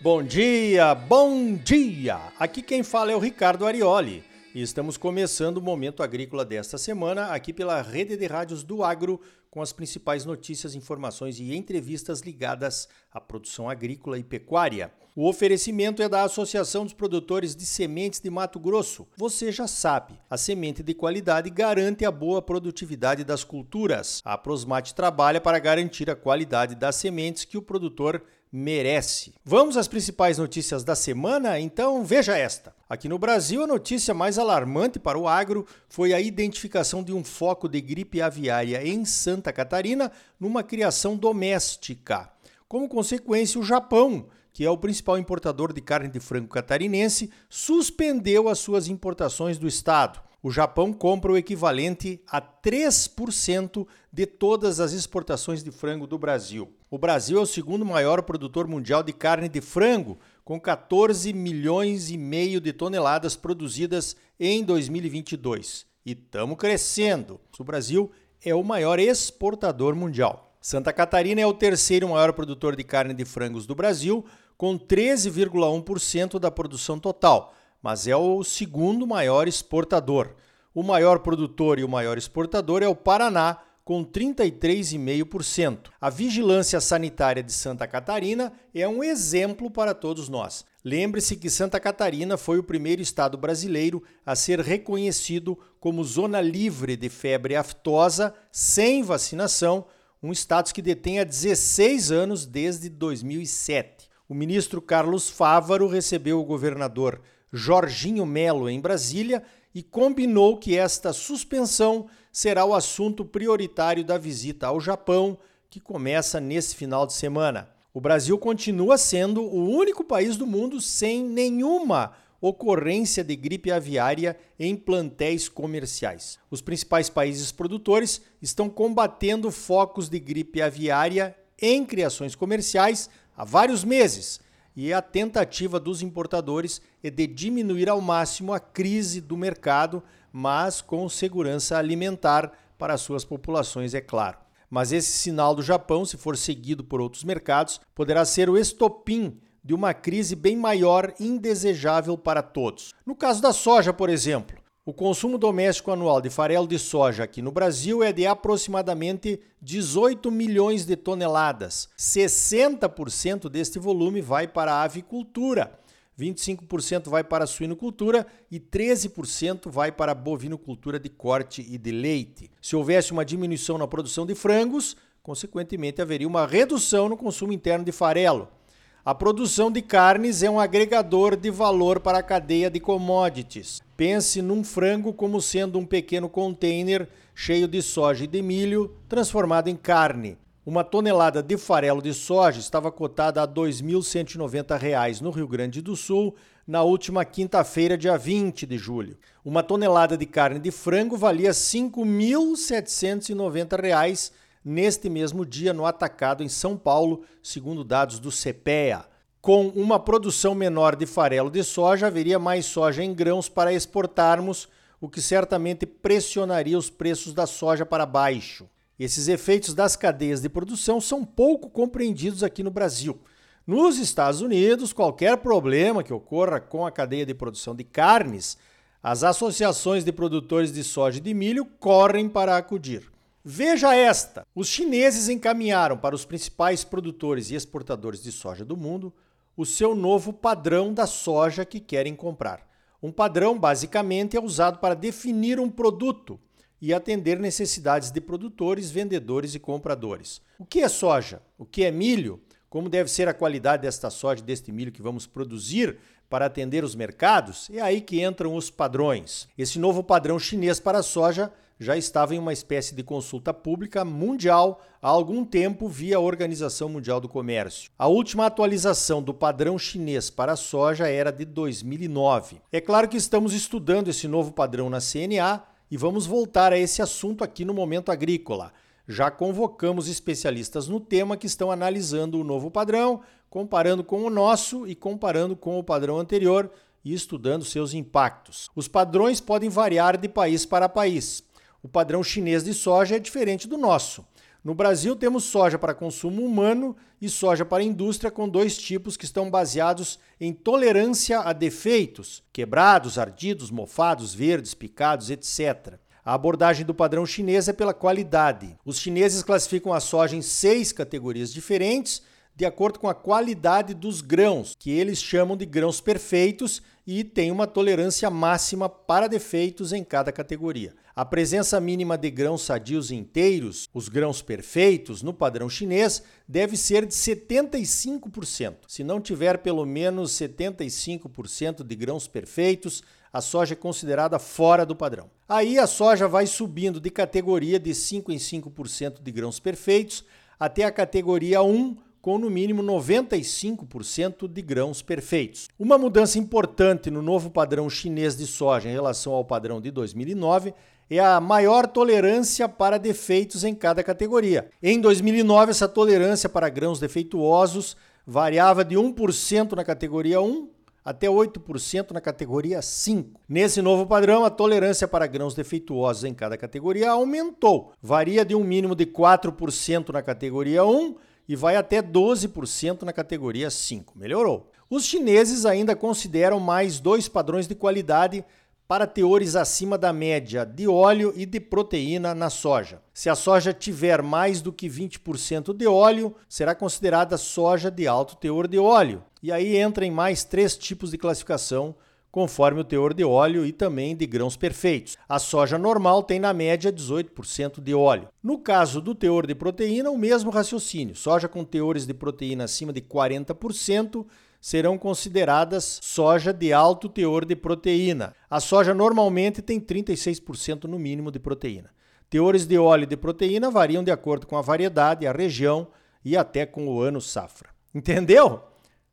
Bom dia, bom dia! Aqui quem fala é o Ricardo Arioli e estamos começando o Momento Agrícola desta semana aqui pela Rede de Rádios do Agro com as principais notícias, informações e entrevistas ligadas à produção agrícola e pecuária. O oferecimento é da Associação dos Produtores de Sementes de Mato Grosso. Você já sabe, a semente de qualidade garante a boa produtividade das culturas. A Prosmate trabalha para garantir a qualidade das sementes que o produtor merece. Vamos às principais notícias da semana? Então veja esta. Aqui no Brasil, a notícia mais alarmante para o agro foi a identificação de um foco de gripe aviária em Santa Catarina numa criação doméstica. Como consequência, o Japão, que é o principal importador de carne de frango catarinense, suspendeu as suas importações do estado o Japão compra o equivalente a 3% de todas as exportações de frango do Brasil. O Brasil é o segundo maior produtor mundial de carne de frango, com 14 milhões e meio de toneladas produzidas em 2022. E estamos crescendo. O Brasil é o maior exportador mundial. Santa Catarina é o terceiro maior produtor de carne de frangos do Brasil, com 13,1% da produção total mas é o segundo maior exportador. O maior produtor e o maior exportador é o Paraná, com 33,5%. A vigilância sanitária de Santa Catarina é um exemplo para todos nós. Lembre-se que Santa Catarina foi o primeiro estado brasileiro a ser reconhecido como zona livre de febre aftosa sem vacinação, um status que detém há 16 anos desde 2007. O ministro Carlos Fávaro recebeu o governador Jorginho Melo em Brasília e combinou que esta suspensão será o assunto prioritário da visita ao Japão, que começa nesse final de semana. O Brasil continua sendo o único país do mundo sem nenhuma ocorrência de gripe aviária em plantéis comerciais. Os principais países produtores estão combatendo focos de gripe aviária em criações comerciais há vários meses e a tentativa dos importadores é de diminuir ao máximo a crise do mercado, mas com segurança alimentar para suas populações, é claro. Mas esse sinal do Japão, se for seguido por outros mercados, poderá ser o estopim de uma crise bem maior e indesejável para todos. No caso da soja, por exemplo, o consumo doméstico anual de farelo de soja aqui no Brasil é de aproximadamente 18 milhões de toneladas. 60% deste volume vai para a avicultura, 25% vai para a suinocultura e 13% vai para a bovinocultura de corte e de leite. Se houvesse uma diminuição na produção de frangos, consequentemente haveria uma redução no consumo interno de farelo. A produção de carnes é um agregador de valor para a cadeia de commodities. Pense num frango como sendo um pequeno container cheio de soja e de milho transformado em carne. Uma tonelada de farelo de soja estava cotada a R$ 2.190 no Rio Grande do Sul na última quinta-feira, dia 20 de julho. Uma tonelada de carne de frango valia R$ 5.790 neste mesmo dia no atacado em São Paulo, segundo dados do CPEA. Com uma produção menor de farelo de soja, haveria mais soja em grãos para exportarmos, o que certamente pressionaria os preços da soja para baixo. Esses efeitos das cadeias de produção são pouco compreendidos aqui no Brasil. Nos Estados Unidos, qualquer problema que ocorra com a cadeia de produção de carnes, as associações de produtores de soja e de milho correm para acudir. Veja esta: os chineses encaminharam para os principais produtores e exportadores de soja do mundo o seu novo padrão da soja que querem comprar. Um padrão, basicamente, é usado para definir um produto e atender necessidades de produtores, vendedores e compradores. O que é soja? O que é milho? Como deve ser a qualidade desta soja, deste milho que vamos produzir para atender os mercados? É aí que entram os padrões. Esse novo padrão chinês para a soja já estava em uma espécie de consulta pública mundial há algum tempo via a Organização Mundial do Comércio. A última atualização do padrão chinês para a soja era de 2009. É claro que estamos estudando esse novo padrão na CNA e vamos voltar a esse assunto aqui no Momento Agrícola. Já convocamos especialistas no tema que estão analisando o novo padrão, comparando com o nosso e comparando com o padrão anterior e estudando seus impactos. Os padrões podem variar de país para país. O padrão chinês de soja é diferente do nosso. No Brasil, temos soja para consumo humano e soja para indústria, com dois tipos que estão baseados em tolerância a defeitos, quebrados, ardidos, mofados, verdes, picados, etc. A abordagem do padrão chinês é pela qualidade. Os chineses classificam a soja em seis categorias diferentes, de acordo com a qualidade dos grãos, que eles chamam de grãos perfeitos e tem uma tolerância máxima para defeitos em cada categoria. A presença mínima de grãos sadios inteiros, os grãos perfeitos, no padrão chinês, deve ser de 75%. Se não tiver pelo menos 75% de grãos perfeitos, a soja é considerada fora do padrão. Aí a soja vai subindo de categoria de 5 em 5% de grãos perfeitos até a categoria 1 com no mínimo 95% de grãos perfeitos. Uma mudança importante no novo padrão chinês de soja em relação ao padrão de 2009 é a maior tolerância para defeitos em cada categoria. Em 2009, essa tolerância para grãos defeituosos variava de 1% na categoria 1 até 8% na categoria 5. Nesse novo padrão, a tolerância para grãos defeituosos em cada categoria aumentou. Varia de um mínimo de 4% na categoria 1 e vai até 12% na categoria 5. Melhorou. Os chineses ainda consideram mais dois padrões de qualidade para teores acima da média de óleo e de proteína na soja. Se a soja tiver mais do que 20% de óleo, será considerada soja de alto teor de óleo. E aí entra em mais três tipos de classificação conforme o teor de óleo e também de grãos perfeitos. A soja normal tem na média 18% de óleo. No caso do teor de proteína, o mesmo raciocínio. Soja com teores de proteína acima de 40% serão consideradas soja de alto teor de proteína. A soja normalmente tem 36% no mínimo de proteína. Teores de óleo e de proteína variam de acordo com a variedade, a região e até com o ano safra. Entendeu?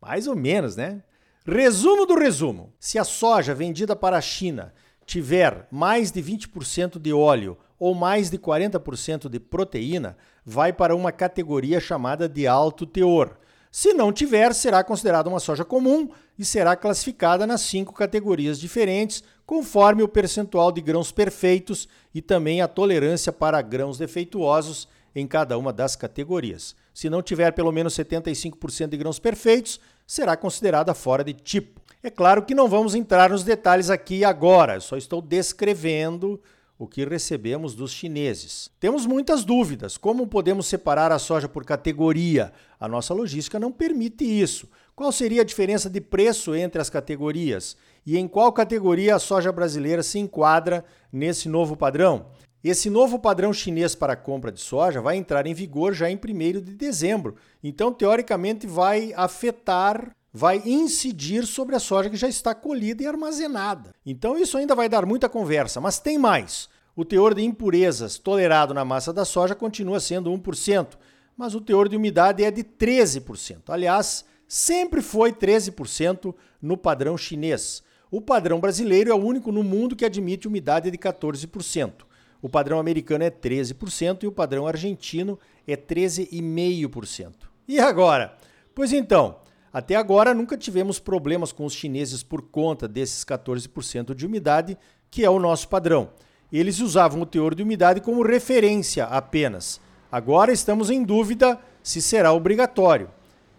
Mais ou menos, né? Resumo do resumo: se a soja vendida para a China tiver mais de 20% de óleo ou mais de 40% de proteína, vai para uma categoria chamada de alto teor. Se não tiver, será considerada uma soja comum e será classificada nas cinco categorias diferentes, conforme o percentual de grãos perfeitos e também a tolerância para grãos defeituosos em cada uma das categorias. Se não tiver pelo menos 75% de grãos perfeitos, será considerada fora de tipo. É claro que não vamos entrar nos detalhes aqui agora, só estou descrevendo o que recebemos dos chineses. Temos muitas dúvidas. Como podemos separar a soja por categoria? A nossa logística não permite isso. Qual seria a diferença de preço entre as categorias? E em qual categoria a soja brasileira se enquadra nesse novo padrão? Esse novo padrão chinês para compra de soja vai entrar em vigor já em 1 de dezembro. Então, teoricamente, vai afetar, vai incidir sobre a soja que já está colhida e armazenada. Então, isso ainda vai dar muita conversa. Mas tem mais. O teor de impurezas tolerado na massa da soja continua sendo 1%, mas o teor de umidade é de 13%. Aliás, sempre foi 13% no padrão chinês. O padrão brasileiro é o único no mundo que admite umidade de 14%. O padrão americano é 13% e o padrão argentino é 13,5%. E agora? Pois então, até agora nunca tivemos problemas com os chineses por conta desses 14% de umidade, que é o nosso padrão. Eles usavam o teor de umidade como referência apenas. Agora estamos em dúvida se será obrigatório.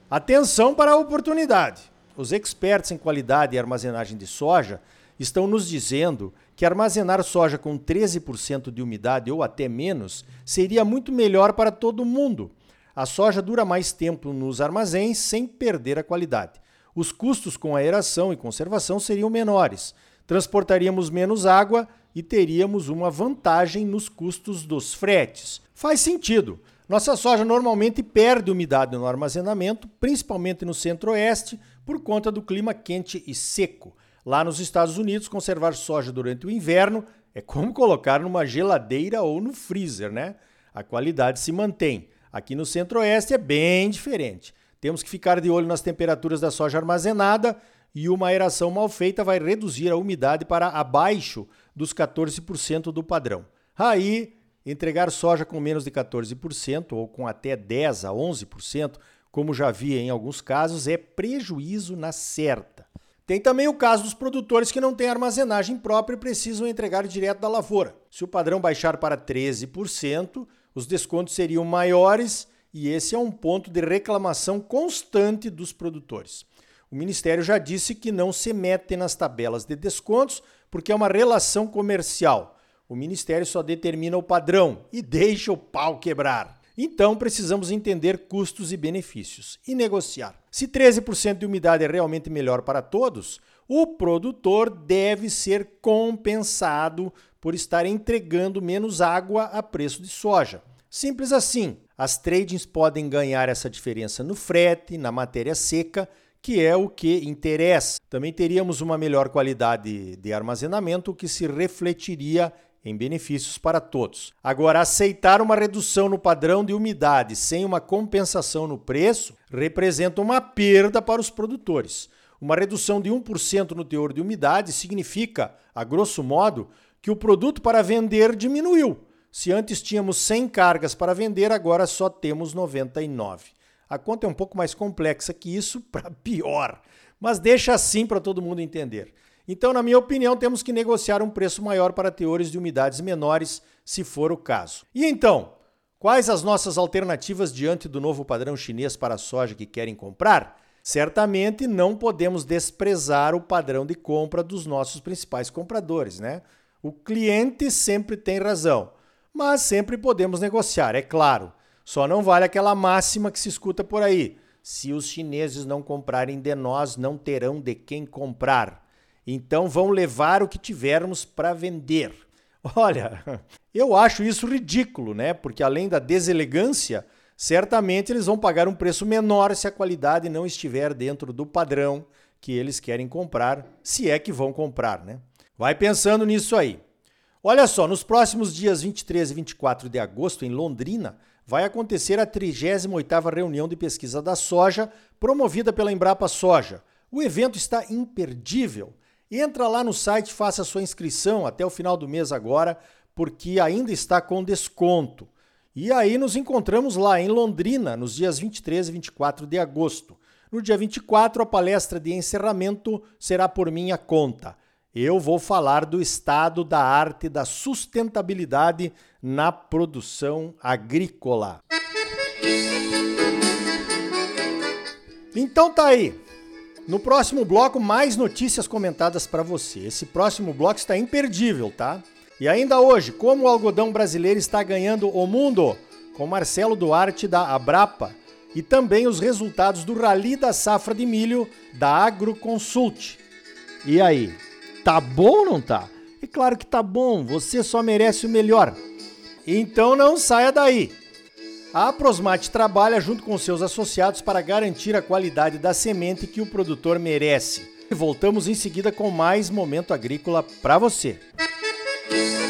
Atenção para a oportunidade. Os experts em qualidade e armazenagem de soja estão nos dizendo que armazenar soja com 13% de umidade ou até menos seria muito melhor para todo mundo. A soja dura mais tempo nos armazéns sem perder a qualidade. Os custos com aeração e conservação seriam menores. Transportaríamos menos água e teríamos uma vantagem nos custos dos fretes. Faz sentido. Nossa soja normalmente perde umidade no armazenamento, principalmente no centro-oeste, por conta do clima quente e seco. Lá nos Estados Unidos, conservar soja durante o inverno é como colocar numa geladeira ou no freezer, né? A qualidade se mantém. Aqui no Centro-Oeste é bem diferente. Temos que ficar de olho nas temperaturas da soja armazenada e uma aeração mal feita vai reduzir a umidade para abaixo dos 14% do padrão. Aí, entregar soja com menos de 14% ou com até 10 a 11%, como já vi em alguns casos, é prejuízo na certa. Tem também o caso dos produtores que não têm armazenagem própria e precisam entregar direto da lavoura. Se o padrão baixar para 13%, os descontos seriam maiores e esse é um ponto de reclamação constante dos produtores. O Ministério já disse que não se mete nas tabelas de descontos porque é uma relação comercial. O Ministério só determina o padrão e deixa o pau quebrar. Então precisamos entender custos e benefícios e negociar. Se 13% de umidade é realmente melhor para todos, o produtor deve ser compensado por estar entregando menos água a preço de soja. Simples assim. As tradings podem ganhar essa diferença no frete, na matéria seca, que é o que interessa. Também teríamos uma melhor qualidade de armazenamento, que se refletiria em benefícios para todos. Agora, aceitar uma redução no padrão de umidade sem uma compensação no preço representa uma perda para os produtores. Uma redução de 1% no teor de umidade significa, a grosso modo, que o produto para vender diminuiu. Se antes tínhamos 100 cargas para vender, agora só temos 99. A conta é um pouco mais complexa que isso, para pior, mas deixa assim para todo mundo entender. Então, na minha opinião, temos que negociar um preço maior para teores de umidades menores, se for o caso. E então, quais as nossas alternativas diante do novo padrão chinês para a soja que querem comprar? Certamente não podemos desprezar o padrão de compra dos nossos principais compradores, né? O cliente sempre tem razão, mas sempre podemos negociar, é claro. Só não vale aquela máxima que se escuta por aí: se os chineses não comprarem de nós, não terão de quem comprar. Então vão levar o que tivermos para vender. Olha, eu acho isso ridículo, né? Porque além da deselegância, certamente eles vão pagar um preço menor se a qualidade não estiver dentro do padrão que eles querem comprar, se é que vão comprar, né? Vai pensando nisso aí. Olha só, nos próximos dias 23 e 24 de agosto, em Londrina, vai acontecer a 38ª reunião de pesquisa da soja, promovida pela Embrapa Soja. O evento está imperdível Entra lá no site, faça sua inscrição até o final do mês agora, porque ainda está com desconto. E aí nos encontramos lá em Londrina, nos dias 23 e 24 de agosto. No dia 24, a palestra de encerramento será por minha conta. Eu vou falar do estado da arte da sustentabilidade na produção agrícola. Então tá aí. No próximo bloco, mais notícias comentadas para você. Esse próximo bloco está imperdível, tá? E ainda hoje, como o algodão brasileiro está ganhando o mundo? Com Marcelo Duarte da Abrapa e também os resultados do Rally da Safra de Milho da Agroconsult. E aí, tá bom ou não tá? É claro que tá bom, você só merece o melhor. Então não saia daí. A Prosmate trabalha junto com seus associados para garantir a qualidade da semente que o produtor merece. E voltamos em seguida com mais momento agrícola para você. Música